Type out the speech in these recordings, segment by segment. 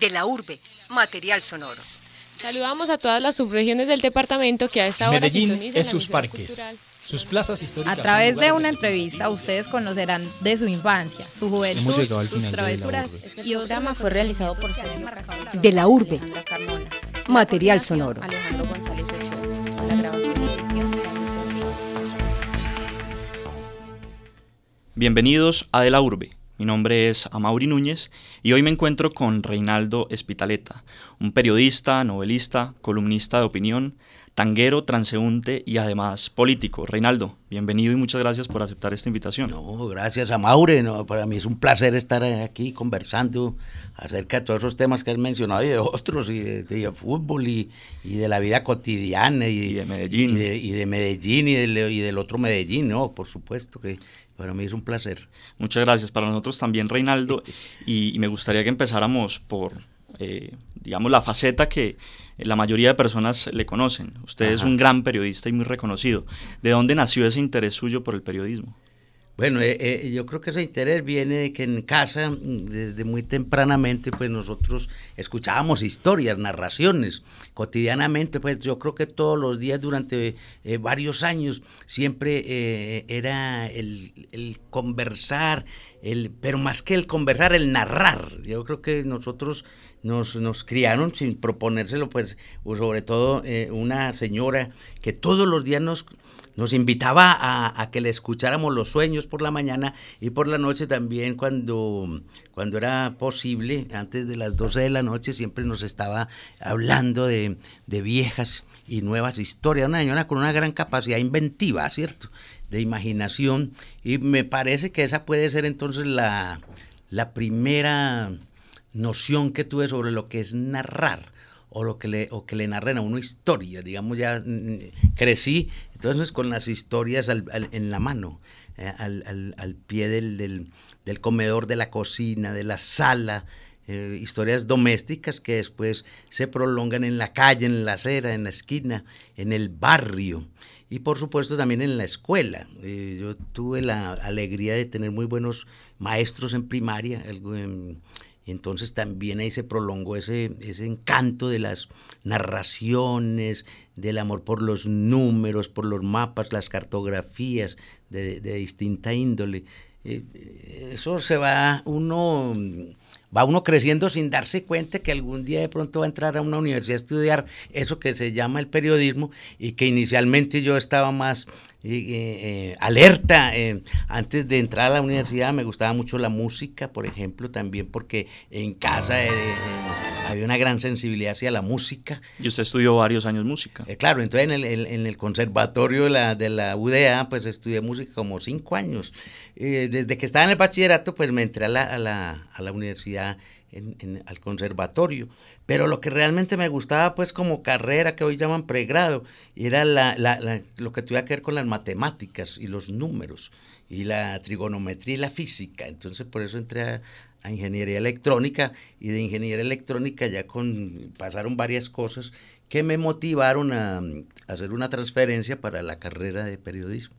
De la urbe, material sonoro. Saludamos a todas las subregiones del departamento que a esta hora Medellín es sus parques, sus plazas históricas. A través de una entrevista ustedes conocerán de su infancia, su juventud, sus travesuras. Y el programa fue realizado por Sergio De la urbe, material sonoro. Alejandro González Ochoa. La grabación y edición. Bienvenidos a De la Urbe. Mi nombre es Amaury Núñez y hoy me encuentro con Reinaldo Espitaleta, un periodista, novelista, columnista de opinión, tanguero, transeúnte y además político. Reinaldo, bienvenido y muchas gracias por aceptar esta invitación. No, gracias a Maure, no, para mí es un placer estar aquí conversando acerca de todos esos temas que has mencionado y de otros, y de, de fútbol y, y, de la vida cotidiana y, y de Medellín. Y de, y de Medellín y del, y del otro Medellín, ¿no? Por supuesto que para mí es un placer. Muchas gracias. Para nosotros también, Reinaldo. Y, y me gustaría que empezáramos por, eh, digamos, la faceta que la mayoría de personas le conocen. Usted Ajá. es un gran periodista y muy reconocido. ¿De dónde nació ese interés suyo por el periodismo? Bueno, eh, eh, yo creo que ese interés viene de que en casa, desde muy tempranamente, pues nosotros escuchábamos historias, narraciones, cotidianamente, pues yo creo que todos los días durante eh, varios años siempre era el, el, conversar, el, pero más que el conversar, el narrar. Yo creo que nosotros nos, nos criaron sin proponérselo, pues sobre todo eh, una señora que todos los días nos nos invitaba a, a, que le escucháramos los sueños por la mañana y por la noche también cuando, cuando era posible, antes de las 12 de la noche, siempre nos estaba hablando de, de viejas y nuevas historias. Una señora con una gran capacidad inventiva, ¿cierto? De imaginación. Y me parece que esa puede ser entonces la, la primera noción que tuve sobre lo que es narrar o lo que le, o que le narren a uno historias, digamos, ya mm, crecí entonces con las historias al, al, en la mano, eh, al, al, pie del, del, del, comedor, de la cocina, de la sala, eh, historias domésticas que después se prolongan en la calle, en la acera, en la esquina, en el barrio y por supuesto también en la escuela. Eh, yo tuve la alegría de tener muy buenos maestros en primaria, en, entonces también ahí se prolongó ese, ese encanto de las narraciones, del amor por los números, por los mapas, las cartografías de, de distinta índole. Eh, eso se va uno va uno creciendo sin darse cuenta que algún día de pronto va a entrar a una universidad a estudiar eso que se llama el periodismo y que inicialmente yo estaba más eh, eh, alerta. Eh, antes de entrar a la universidad me gustaba mucho la música, por ejemplo, también porque en casa había una gran sensibilidad hacia la música. Y usted estudió varios años música. claro, entonces en el, en, en el conservatorio de la, de la, UDA pues estudié música como cinco años. desde que estaba en el bachillerato pues me entré a la, a la, a la universidad, al conservatorio. Pero lo que realmente me gustaba, pues, como carrera que hoy llaman pregrado, era lo que tuviera que ver con las matemáticas y los números, y la trigonometría y la física. Entonces, por eso entré a, ingeniería electrónica, y de ingeniería electrónica ya pasaron varias cosas que me motivaron a, hacer una transferencia para la carrera de periodismo.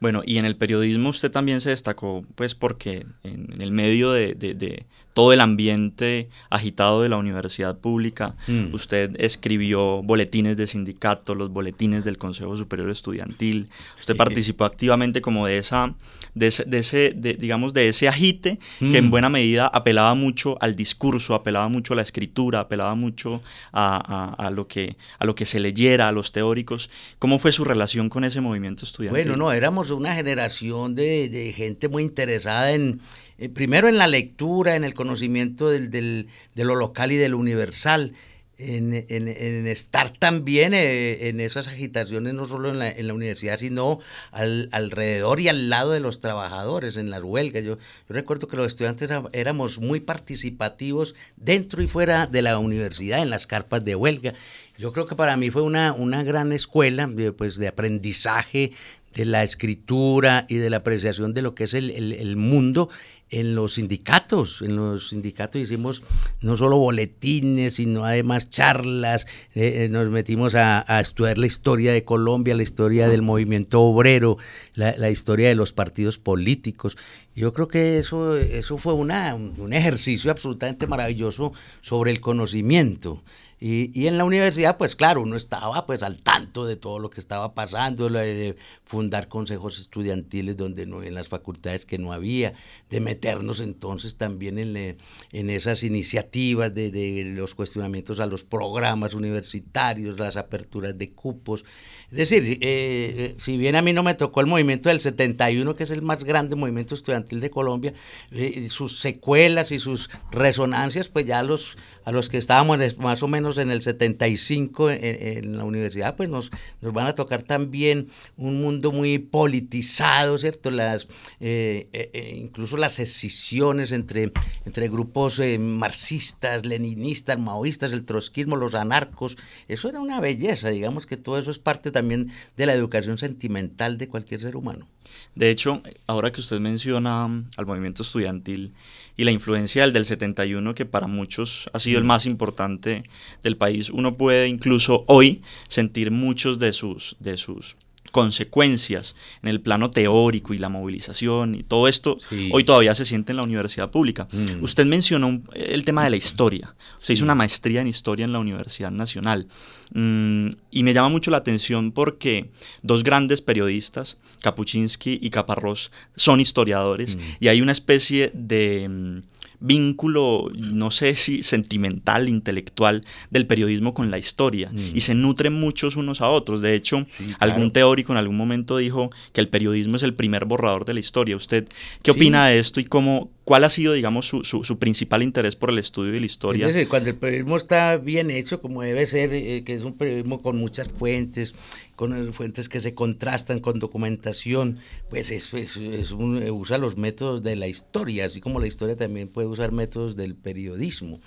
Bueno, y en el periodismo usted también se destacó, pues porque en, el medio de, todo el ambiente agitado de la universidad pública, mm. usted escribió boletines de sindicato, los boletines del Consejo Superior Estudiantil, usted sí. participó activamente como de esa, de ese, de ese de, digamos, de ese agite mm. que en buena medida apelaba mucho al discurso, apelaba mucho a la escritura, apelaba mucho a, a, a, lo, que, a lo que se leyera, a los teóricos. ¿Cómo fue su relación con ese movimiento estudiantil? Bueno, no, éramos una generación de, de gente muy interesada en, eh, primero en la lectura, en el conocimiento del, del, de lo local y de lo universal, en, en, estar también eh, en esas agitaciones, no solo en la, en la universidad, sino al, alrededor y al lado de los trabajadores, en las huelgas. Yo, yo recuerdo que los estudiantes éramos muy participativos dentro y fuera de la universidad, en las carpas de huelga. Yo creo que para mí fue una, una gran escuela pues, de aprendizaje, de la escritura y de la apreciación de lo que es el, el mundo en los sindicatos. En los sindicatos hicimos no solo boletines, sino además charlas. Eh, eh, nos metimos a, estudiar la historia de Colombia, la historia del movimiento obrero, la, historia de los partidos políticos. Yo creo que eso, eso fue una, un ejercicio absolutamente maravilloso sobre el conocimiento. Y, en la universidad, pues claro, uno estaba pues al tanto de todo lo que estaba pasando, de fundar consejos estudiantiles donde no en las facultades que no había, de meternos entonces también en, en esas iniciativas de, de, los cuestionamientos a los programas universitarios, las aperturas de cupos. Es decir, eh, eh, si bien a mí no me tocó el movimiento del 71, que es el más grande movimiento estudiantil de Colombia, eh, sus secuelas y sus resonancias, pues ya los, a los que estábamos más o menos en el 75 en, la universidad, pues nos, nos van a tocar también un mundo muy politizado, ¿cierto? Las, incluso las escisiones entre, entre grupos marxistas, leninistas, maoístas, el trotskismo, los anarcos, eso era una belleza, digamos que todo eso es parte también de la educación sentimental de cualquier ser humano. De hecho, ahora que usted menciona al movimiento estudiantil y la influencia del del 71, que para muchos ha sido el mm. más importante del país, uno puede incluso hoy sentir muchos de sus, de sus consecuencias en el plano teórico y la movilización y todo esto hoy todavía se siente en la universidad pública. Mm. Usted mencionó el tema de la historia. Usted hizo una maestría en historia en la Universidad Nacional. Mm, y me llama mucho la atención porque dos grandes periodistas, Kapuczynski y Caparrós, son historiadores mm. y hay una especie de vínculo, no sé si sentimental, intelectual del periodismo con la historia mm. y se nutren muchos unos a otros. De hecho, algún teórico en algún momento dijo que el periodismo es el primer borrador de la historia. ¿Usted qué opina de esto y cómo, cuál ha sido, digamos, su, su, principal interés por el estudio de la historia? Cuando el periodismo está bien hecho, como debe ser, eh, que es un periodismo con muchas fuentes, con fuentes que se contrastan con documentación, pues es, es, usa los métodos de la historia, así como la historia también puede usar métodos del periodismo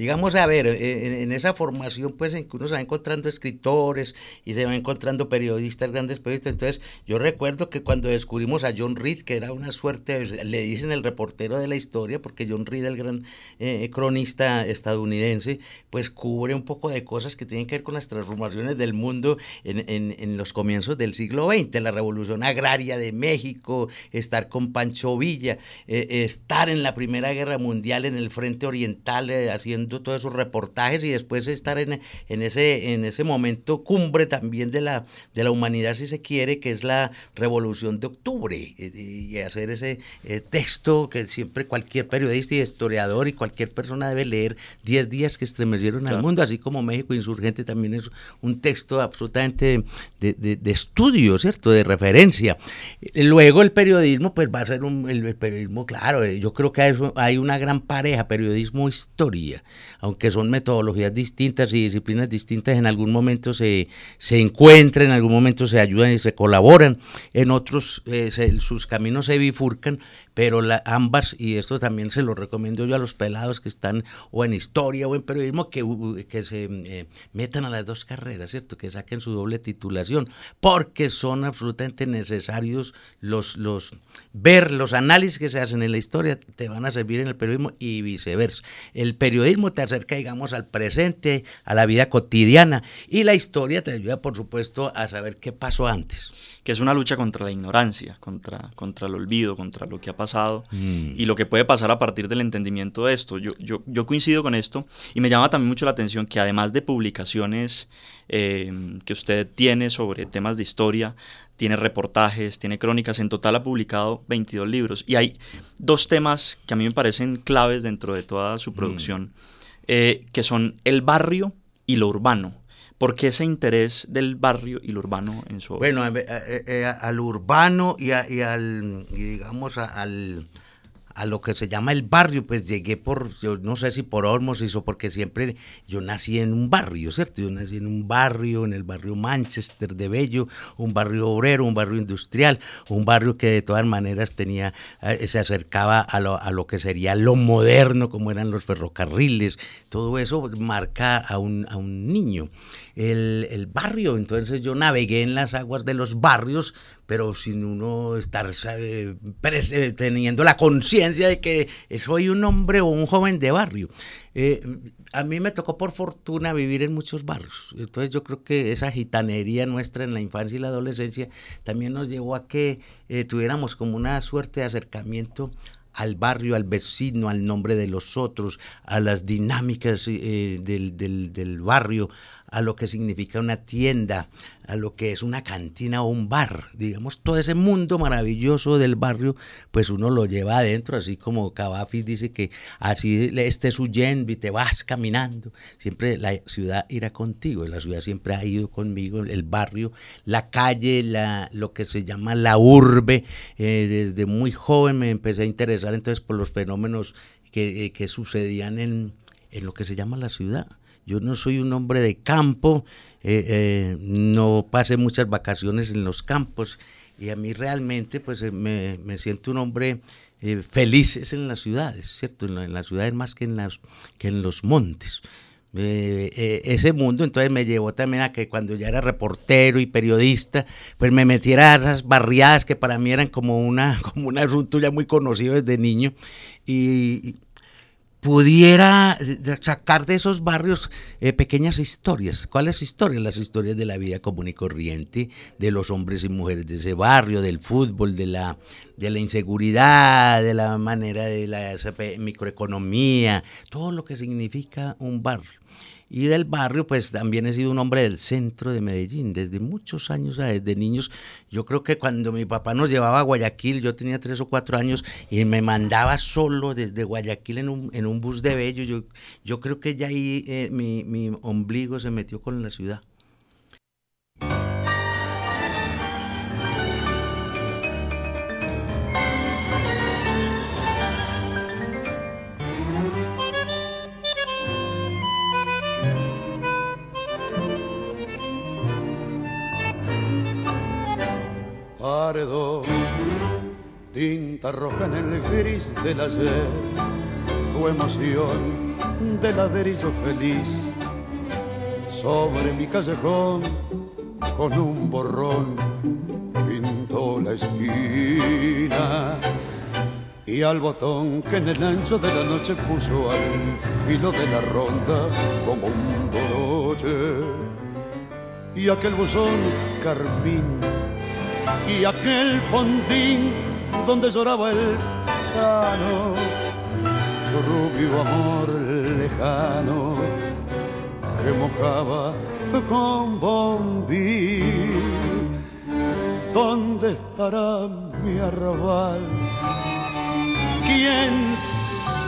digamos, a ver, eh, en, esa formación, pues, en que uno se va encontrando escritores y se va encontrando periodistas, grandes periodistas. Entonces, yo recuerdo que cuando descubrimos a John Reed, que era una suerte, le dicen el reportero de la historia, porque John Reed, el gran eh, cronista estadounidense, pues cubre un poco de cosas que tienen que ver con las transformaciones del mundo en, en los comienzos del siglo XX, la revolución agraria de México, estar con Pancho Villa, eh, estar en la Primera Guerra Mundial en el frente oriental haciendo todos esos reportajes y después estar en, en, ese, en ese momento cumbre también de la, de la humanidad, si se quiere, que es la revolución de octubre, y, hacer ese eh, texto que siempre cualquier periodista y historiador y cualquier persona debe leer, 10 días que estremecieron al mundo, así como México Insurgente también es un texto absolutamente de, de, estudio, ¿cierto? De referencia. Luego el periodismo, pues va a ser un, el, periodismo, claro, eh, yo creo que hay, una gran pareja, periodismo-historia aunque son metodologías distintas y disciplinas distintas, en algún momento se, se encuentran, en algún momento se ayudan y se colaboran, en otros eh, sus caminos se bifurcan, pero la, ambas, y esto también se lo recomiendo yo a los pelados que están o en historia o en periodismo, que, que se eh, metan a las dos carreras, ¿cierto? Que saquen su doble titulación, porque son absolutamente necesarios los, los ver los análisis que se hacen en la historia, te van a servir en el periodismo y viceversa. El periodismo te acerca, digamos, al presente, a la vida cotidiana, y la historia te ayuda, por supuesto, a saber qué pasó antes que es una lucha contra la ignorancia, contra, contra el olvido, contra lo que ha pasado mm. y lo que puede pasar a partir del entendimiento de esto. Yo, yo, yo, coincido con esto y me llama también mucho la atención que además de publicaciones eh, que usted tiene sobre temas de historia, tiene reportajes, tiene crónicas, en total ha publicado 22 libros y hay dos temas que a mí me parecen claves dentro de toda su mm. producción, eh, que son el barrio y lo urbano. ¿Por qué ese interés del barrio y lo urbano en su obra? Bueno, eh, eh, eh, al urbano y, al, digamos, al, a lo que se llama el barrio, pues llegué por, yo no sé si por osmosis o porque siempre yo nací en un barrio, ¿cierto? Yo nací en un barrio, en el barrio Manchester de Bello, un barrio obrero, un barrio industrial, un barrio que de todas maneras tenía, eh, se acercaba a lo, a lo que sería lo moderno, como eran los ferrocarriles, todo eso marca a un, a un niño. El, el barrio, entonces yo navegué en las aguas de los barrios pero sin uno estar teniendo la conciencia de que soy un hombre o un joven de barrio. Eh, a mí me tocó por fortuna vivir en muchos barrios, entonces yo creo que esa gitanería nuestra en la infancia y la adolescencia también nos llevó a que eh, tuviéramos como una suerte de acercamiento al barrio, al vecino, al nombre de los otros, a las dinámicas eh, del, del, del, barrio, a lo que significa una tienda, a lo que es una cantina o un bar. Digamos, todo ese mundo maravilloso del barrio, pues uno lo lleva adentro, así como Cavafis dice que así estés huyendo y te vas caminando. Siempre la ciudad irá contigo, la ciudad siempre ha ido conmigo, el barrio, la calle, la, lo que se llama la urbe. Eh, desde muy joven me empecé a interesar entonces por los fenómenos que, eh, que sucedían en, en lo que se llama la ciudad yo no soy un hombre de campo, eh, eh, no pasé muchas vacaciones en los campos y a mí realmente pues eh, me, siento un hombre feliz en las ciudades, ¿cierto? En, las ciudades más que en, las, que en los montes. ese mundo entonces me llevó también a que cuando ya era reportero y periodista, pues me metiera a esas barriadas que para mí eran como una, como un asunto ya muy conocido desde niño y pudiera sacar de esos barrios eh, pequeñas historias. ¿Cuáles historias? Las historias de la vida común y corriente, de los hombres y mujeres de ese barrio, del fútbol, de la, de la inseguridad, de la manera de la microeconomía, todo lo que significa un barrio. Y del barrio, pues también he sido un hombre del centro de Medellín, desde muchos años, desde niños. Yo creo que cuando mi papá nos llevaba a Guayaquil, yo tenía tres o cuatro años y me mandaba solo desde Guayaquil en un, en un bus de Bello. Yo, yo creo que ya ahí eh, mi, mi ombligo se metió con la ciudad. Tinta roja en el gris del ayer, tu emoción de ladrillo feliz, sobre mi callejón con un borrón pintó la esquina y al botón que en el ancho de la noche puso al filo de la ronda como un broche y aquel buzón carmín aquel fondín donde lloraba el tano, rubio amor lejano que mojaba con bombí. ¿Dónde estará mi arrabal? ¿Quién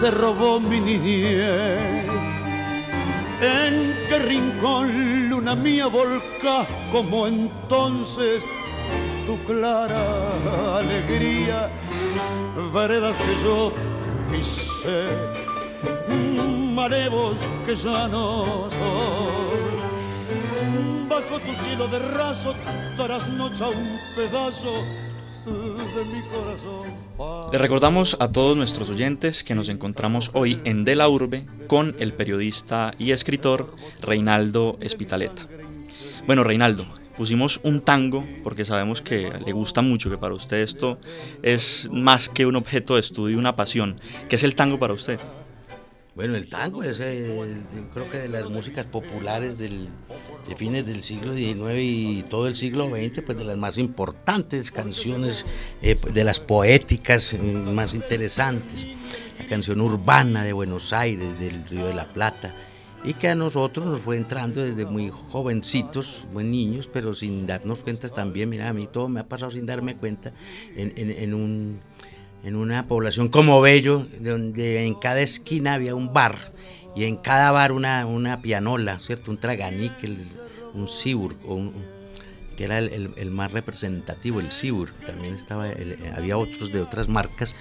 se robó mi niñez? ¿En qué rincón luna mía volca como entonces tu clara alegría, veredas que yo pisé, marevos que ya no son. Bajo tu cielo de raso trasnocha un pedazo de mi corazón. Le recordamos a todos nuestros oyentes que nos encontramos hoy en De la Urbe con el periodista y escritor Reinaldo Espitaleta. Bueno, Reinaldo, pusimos un tango porque sabemos que le gusta mucho, que para usted esto es más que un objeto de estudio, una pasión. ¿Qué es el tango para usted? Bueno, el tango es, eh, creo que de las músicas populares del, de fines del siglo XIX y todo el siglo XX, pues de las más importantes canciones, eh, de las poéticas más interesantes. La canción urbana de Buenos Aires, del Río de la Plata, y que a nosotros nos fue entrando desde muy jovencitos, muy niños, pero sin darnos cuenta también, mira, a mí todo me ha pasado sin darme cuenta, en, en, un, en una población como Bello, donde en cada esquina había un bar, y en cada bar una, una pianola, ¿cierto? Un traganíquel, un sibur, que era el, el, más representativo, el sibur, también estaba, había otros de otras marcas,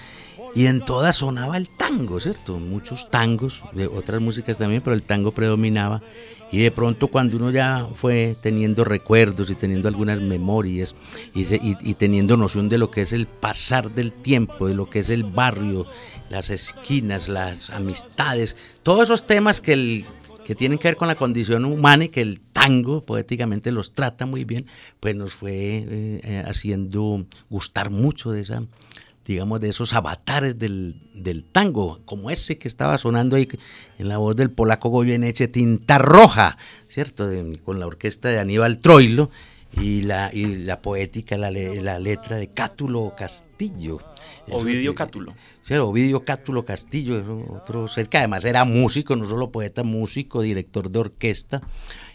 y en todas sonaba el tango, ¿cierto? Muchos tangos, de otras músicas también, pero el tango predominaba. Y de pronto cuando uno ya fue teniendo recuerdos y teniendo algunas memorias y, teniendo noción de lo que es el pasar del tiempo, de lo que es el barrio, las esquinas, las amistades, todos esos temas que, el, que tienen que ver con la condición humana y que el tango tango, poéticamente los trata muy bien, pues nos fue eh, eh, haciendo gustar mucho de esa digamos, de esos avatares del, tango, como ese que estaba sonando ahí en la voz del polaco Goyeneche, Tinta Roja, ¿cierto? con la orquesta de Aníbal Troilo y la, y la poética, la, la letra de Cátulo Castillo. Ovidio Cátulo. Sí, Ovidio Cátulo Castillo, otro que además era músico, no solo poeta, músico, director de orquesta,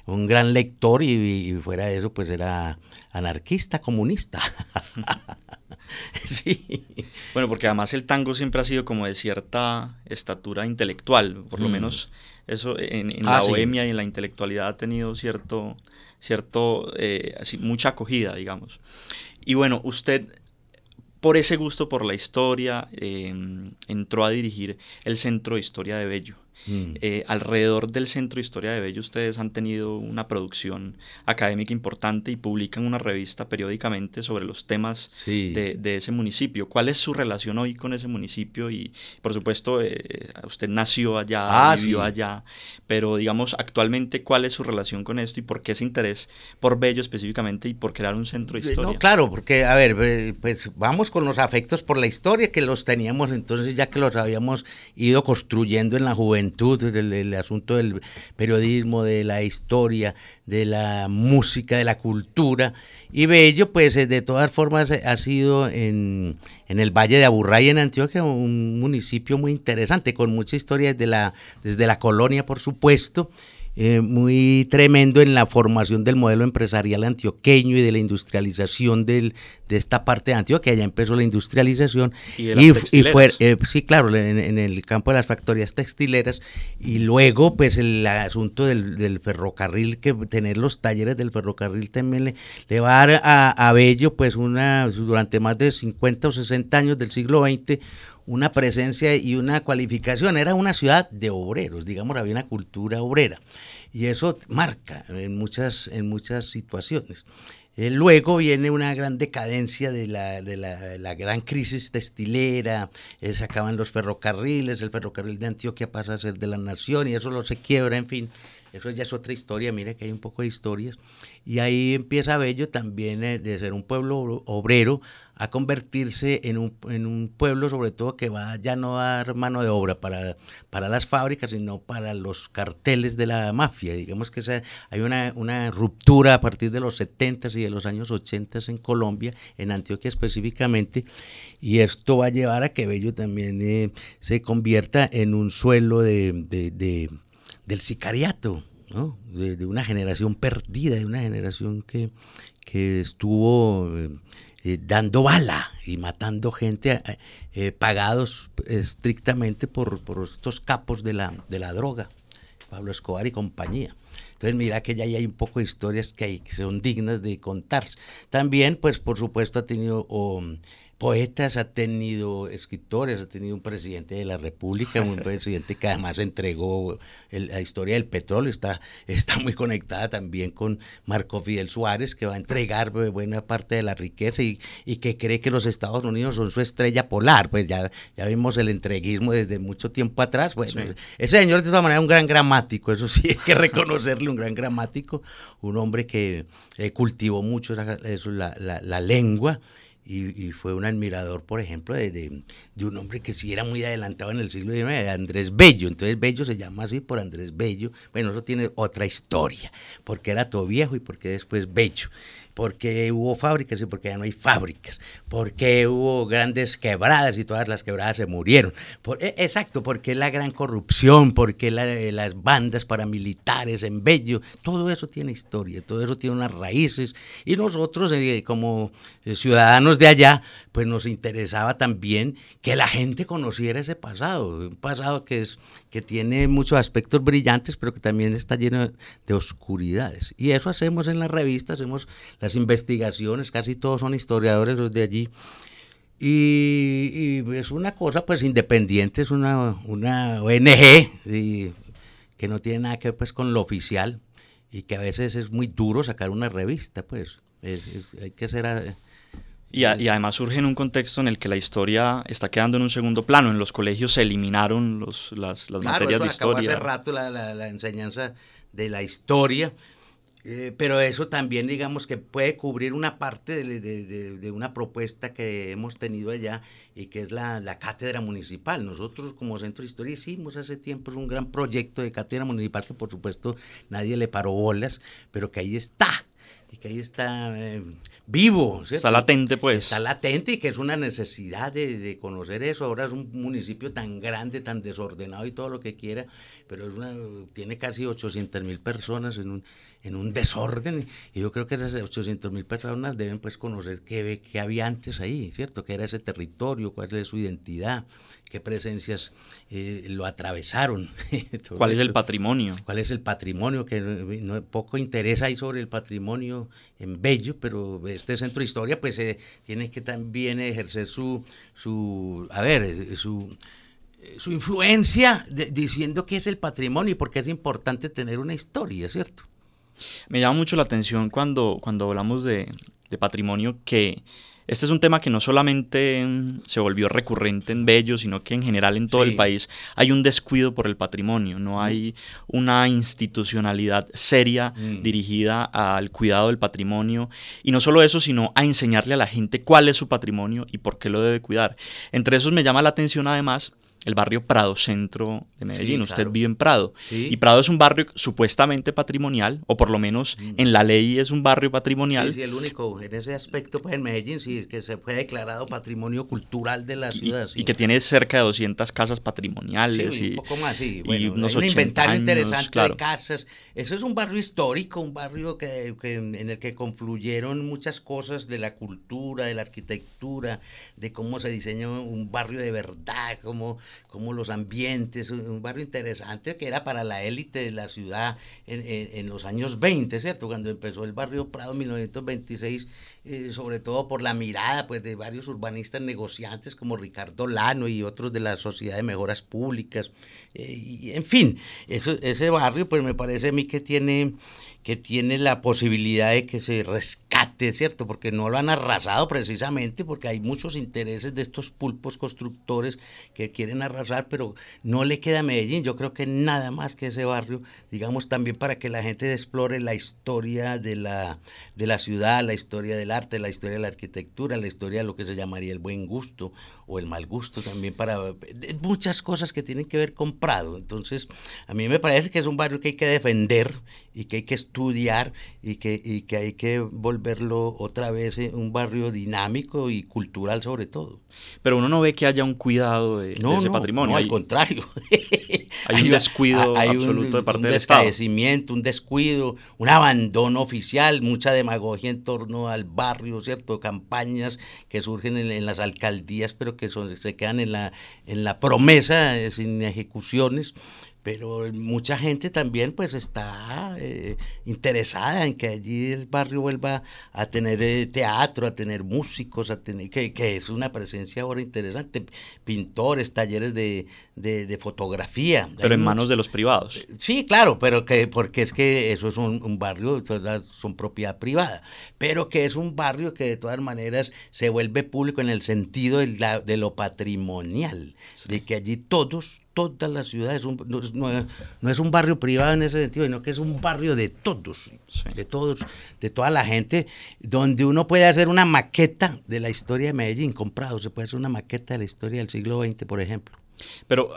un gran lector y, y fuera de eso, pues era anarquista, comunista. sí. Bueno, porque además el tango siempre ha sido como de cierta estatura intelectual, por lo mm. menos eso en, la ah, bohemia y en la intelectualidad ha tenido cierto, cierto, eh, así, mucha acogida, digamos. Y bueno, usted por ese gusto por la historia em, entró a dirigir el Centro de Historia de Bello. Mm. Eh, alrededor del Centro de Historia de Bello ustedes han tenido una producción académica importante y publican una revista periódicamente sobre los temas de, ese municipio. ¿Cuál es su relación hoy con ese municipio? Y por supuesto, eh, usted nació allá, ah, vivió allá, pero digamos actualmente, ¿cuál es su relación con esto y por qué ese interés por Bello específicamente y por crear un centro de historia? No, claro, porque, a ver, pues vamos con los afectos por la historia que los teníamos entonces ya que los habíamos ido construyendo en la juventud del, asunto del periodismo, de la historia, de la música, de la cultura. Y Bello, pues eh, de todas formas eh, ha sido en, en el Valle de Aburray, en Antioquia, un municipio muy interesante, con mucha historia desde la, desde la colonia, por supuesto, eh, muy tremendo en la formación del modelo empresarial antioqueño y de la industrialización del, de esta parte de Antioquia. Ya empezó la industrialización. Y, fue, eh, sí, claro, en, el campo de las factorías textileras. Y luego, pues el asunto del, ferrocarril, que tener los talleres del ferrocarril también le, va a dar a, a Bello, pues una, durante más de 50 o 60 años del siglo XX, una presencia y una cualificación. Era una ciudad de obreros, digamos, había una cultura obrera. Y eso marca en muchas, en muchas situaciones. Eh, luego viene una gran decadencia de la, de la, gran crisis textilera, eh, se acaban los ferrocarriles, el ferrocarril de Antioquia pasa a ser de la nación y eso lo se quiebra, en fin. Eso ya es otra historia, mire que hay un poco de historias. Y ahí empieza Bello también eh, de ser un pueblo obrero a convertirse en un, en un, pueblo sobre todo que va ya no a dar mano de obra para, para las fábricas, sino para los carteles de la mafia. Digamos que hay una, una, ruptura a partir de los 70s y de los años 80 en Colombia, en Antioquia específicamente, y esto va a llevar a que Bello también eh, se convierta en un suelo de, de, del sicariato. ¿no? De, una generación perdida, de una generación que, que estuvo eh, dando bala y matando gente eh, eh, pagados estrictamente por, por, estos capos de la, de la droga, Pablo Escobar y compañía. Entonces mira que ya hay un poco de historias que son dignas de contar. También, pues por supuesto ha tenido poetas, ha tenido escritores, ha tenido un presidente de la República, un presidente que además entregó la historia del petróleo, está, está muy conectada también con Marco Fidel Suárez, que va a entregar buena parte de la riqueza y, y, que cree que los Estados Unidos son su estrella polar. Pues ya, ya vimos el entreguismo desde mucho tiempo atrás. Bueno, ese señor de todas maneras es un gran gramático, eso sí, hay que reconocerle, un gran gramático, un hombre que eh, cultivó mucho eso, la, la, la lengua y, fue un admirador, por ejemplo, de, de, un hombre que sí era muy adelantado en el siglo XIX, de Andrés Bello. Entonces Bello se llama así por Andrés Bello. Bueno, eso tiene otra historia, porque era todo viejo y porque después Bello porque hubo fábricas y porque ya no hay fábricas, porque hubo grandes quebradas y todas las quebradas se murieron. Por, e, exacto, porque la gran corrupción, porque las bandas paramilitares en Bello, todo eso tiene historia, todo eso tiene unas raíces y nosotros eh, como eh, ciudadanos de allá, pues nos interesaba también que la gente conociera ese pasado, un pasado que es que tiene muchos aspectos brillantes, pero que también está lleno de oscuridades. Y eso hacemos en la revista, hacemos las investigaciones, casi todos son historiadores los de allí. Y, es una cosa pues independiente, es una, una ONG que no tiene nada que ver pues con lo oficial y que a veces es muy duro sacar una revista, pues hay que ser... Y, además surge en un contexto en el que la historia está quedando en un segundo plano. En los colegios se eliminaron los, las, las materias de historia. hace rato la, la, la enseñanza de la historia Eh, pero eso también, digamos, que puede cubrir una parte de, una propuesta que hemos tenido allá y que es la, la, cátedra municipal. Nosotros como Centro de Historia hicimos hace tiempo un gran proyecto de cátedra municipal que por supuesto nadie le paró bolas, pero que ahí está y que ahí está eh, vivo. Está latente, pues. Está latente y que es una necesidad de, conocer eso. Ahora es un municipio tan grande, tan desordenado y todo lo que quiera, pero es una, tiene casi 800 mil personas en un, en un desorden. Y yo creo que esas 800 mil personas deben pues conocer qué, qué había antes ahí, ¿cierto? ¿Qué era ese territorio? ¿Cuál es su identidad? qué presencias eh, lo atravesaron. ¿Cuál es el patrimonio? ¿Cuál es el patrimonio? Que no, poco interesa ahí sobre el patrimonio en Bello, pero este centro de historia pues eh, tiene que también ejercer su, su a ver, eh, su, su influencia diciendo qué es el patrimonio y por qué es importante tener una historia, ¿cierto? Me llama mucho la atención cuando, cuando hablamos de, de patrimonio que este es un tema que no solamente mm, se volvió recurrente en Bello, sino que en general en todo el país hay un descuido por el patrimonio, no hay una institucionalidad seria mm. dirigida al cuidado del patrimonio y no solo eso, sino a enseñarle a la gente cuál es su patrimonio y por qué lo debe cuidar. Entre esos me llama la atención además el barrio Prado Centro de Medellín. Usted vive en Prado. Y Prado es un barrio supuestamente patrimonial, o por lo menos mm. en la ley es un barrio patrimonial. Sí, sí, el único en ese aspecto, pues en Medellín, sí, que se fue declarado patrimonio cultural de la ciudad. Y, que tiene cerca de 200 casas patrimoniales. Sí, un poco más, sí. Bueno, un inventario interesante de casas. Eso es un barrio histórico, un barrio que, en el que confluyeron muchas cosas de la cultura, de la arquitectura, de cómo se diseñó un barrio de verdad, cómo como los ambientes, un barrio interesante que era para la élite de la ciudad en, los años 20, ¿cierto? Cuando empezó el barrio Prado en 1926, eh, sobre todo por la mirada pues, de varios urbanistas negociantes como Ricardo Lano y otros de la Sociedad de Mejoras Públicas. Eh, y, en fin, eso, ese barrio pues me parece a mí que tiene que tiene la posibilidad de que se rescate, ¿cierto? Porque no lo han arrasado precisamente, porque hay muchos intereses de estos pulpos constructores que quieren arrasar, pero no le queda a Medellín. Yo creo que nada más que ese barrio, digamos, también para que la gente explore la historia de la, de la ciudad, la historia del arte, la historia de la arquitectura, la historia de lo que se llamaría el buen gusto o el mal gusto también, para muchas cosas que tienen que ver con Prado. Entonces, a mí me parece que es un barrio que hay que defender y que hay que estudiar y que, y que hay que volverlo otra vez un barrio dinámico y cultural sobre todo. Pero uno no ve que haya un cuidado de, ese patrimonio. No, al contrario. hay un descuido absoluto de parte del Estado. Un descaecimiento, un descuido, un abandono oficial, mucha demagogia en torno al barrio, ¿cierto? Campañas que surgen en, las alcaldías, pero que son, se quedan en la, en la promesa eh, sin ejecuciones pero mucha gente también pues está eh, interesada en que allí el barrio vuelva a tener eh, teatro, a tener músicos, a tener que, que, es una presencia ahora interesante, pintores, talleres de, de, fotografía. Pero en manos de los privados. Eh, sí, claro, pero que porque es que eso es un, un barrio, son propiedad privada, pero que es un barrio que de todas maneras se vuelve público en el sentido de, la, de lo patrimonial, de que allí todos toda la ciudad, es un, no, es un barrio privado en ese sentido, sino que es un barrio de todos, de todos, de toda la gente, donde uno puede hacer una maqueta de la historia de Medellín, comprado, se puede hacer una maqueta de la historia del siglo XX, por ejemplo. Pero,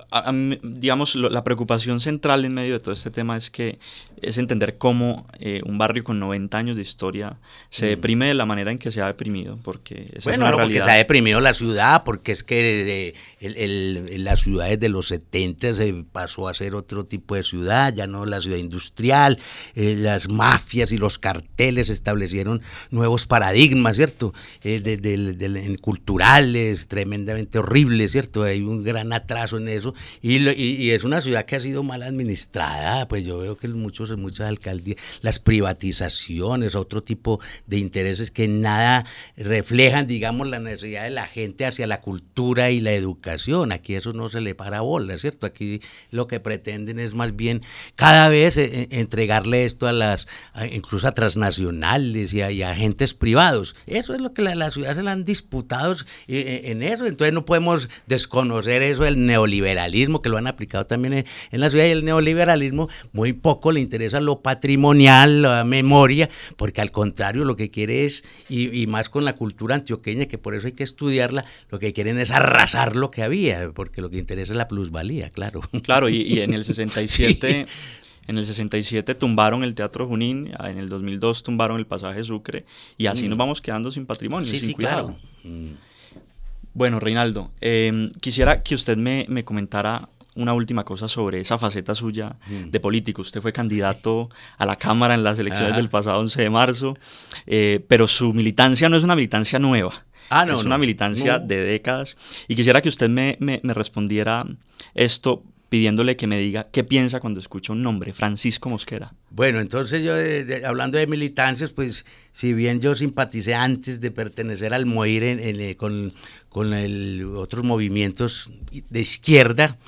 digamos, la preocupación central en medio de todo este tema es que es entender cómo eh, un barrio con 90 años de historia se mm. deprime de la manera en que se ha deprimido, porque esa bueno, es porque se ha deprimido la ciudad, porque es que eh, las ciudades de los 70 se pasó a ser otro tipo de ciudad, ya no la ciudad industrial, eh, las mafias y los carteles establecieron nuevos paradigmas, ¿cierto? de, culturales, tremendamente horribles, ¿cierto? Hay un gran atraso en eso, y, y es una ciudad que ha sido mal administrada, pues yo veo que muchos muchas alcaldías, las privatizaciones, otro tipo de intereses que nada reflejan, digamos, la necesidad de la gente hacia la cultura y la educación. Aquí eso no se le para bola, ¿cierto? Aquí lo que pretenden es más bien cada vez eh, eh, entregarle esto a las, incluso a transnacionales y a, agentes privados. Eso es lo que las la ciudades se la han disputado eh, en eso, entonces no podemos desconocer eso del neoliberalismo que lo han aplicado también en, la ciudad y el neoliberalismo muy poco le interesa lo patrimonial, la memoria, porque al contrario lo que quiere es, y, más con la cultura antioqueña, que por eso hay que estudiarla, lo que quieren es arrasar lo que había, porque lo que interesa es la plusvalía, claro. Claro, y, en el 67... En el 67 tumbaron el Teatro Junín, en el 2002 tumbaron el Pasaje Sucre y así nos mm. vamos quedando sin patrimonio, sin cuidado. Claro. Mm. Bueno, Reinaldo, em, quisiera que usted me, comentara una última cosa sobre esa faceta suya mm. de político. Usted fue candidato a la Cámara en las elecciones del pasado 11 de marzo, eh, pero su militancia no es una militancia nueva. Ah, no, es una militancia de décadas. Y quisiera que usted me, me, me respondiera esto pidiéndole que me diga qué piensa cuando escucha un nombre, Francisco Mosquera. Bueno, entonces yo, hablando de militancias, pues si bien yo simpaticé antes de pertenecer al MOIR eh, con, con otros movimientos de izquierda,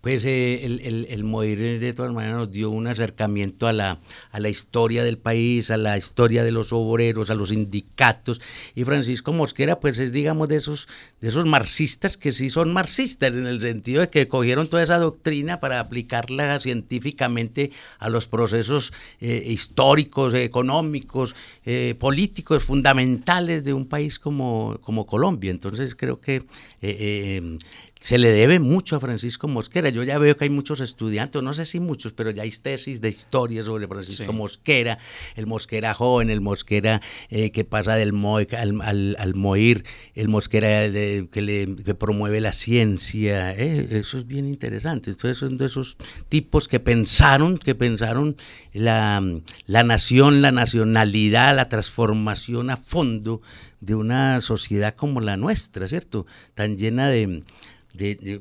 pues eh, el, el, el, Moir de todas maneras nos dio un acercamiento a la, a la historia del país, a la historia de los obreros, a los sindicatos. Y Francisco Mosquera, pues es, digamos, de esos, de esos marxistas que sí son marxistas, en el sentido de que cogieron toda esa doctrina para aplicarla científicamente a los procesos eh, históricos, económicos, eh, políticos fundamentales de un país como, como Colombia. Entonces creo que se le debe mucho a Francisco Mosquera. Yo ya veo que hay muchos estudiantes, no sé si muchos, pero ya hay tesis de historia sobre Francisco Mosquera, el Mosquera joven, el Mosquera eh, que pasa del al, al, Moir, el Mosquera que, le, que promueve la ciencia. Eh, eso es bien interesante. Entonces son de esos tipos que pensaron, que pensaron la, la nación, la nacionalidad, la transformación a fondo de una sociedad como la nuestra, ¿cierto? Tan llena de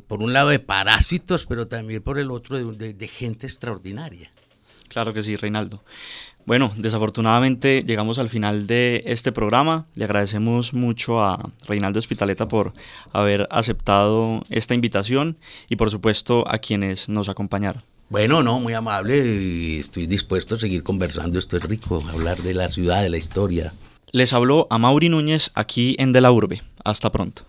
por un lado de parásitos, pero también por el otro de, gente extraordinaria. Claro que sí, Reinaldo. Bueno, desafortunadamente llegamos al final de este programa. Le agradecemos mucho a Reinaldo Espitaleta por haber aceptado esta invitación y por supuesto a quienes nos acompañaron. Bueno, no, muy amable estoy dispuesto a seguir conversando. Esto es rico, hablar de la ciudad, de la historia. Les habló a Mauri Núñez aquí en De la Urbe. Hasta pronto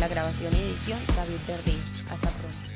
la grabación y edición David Berriz. Hasta pronto.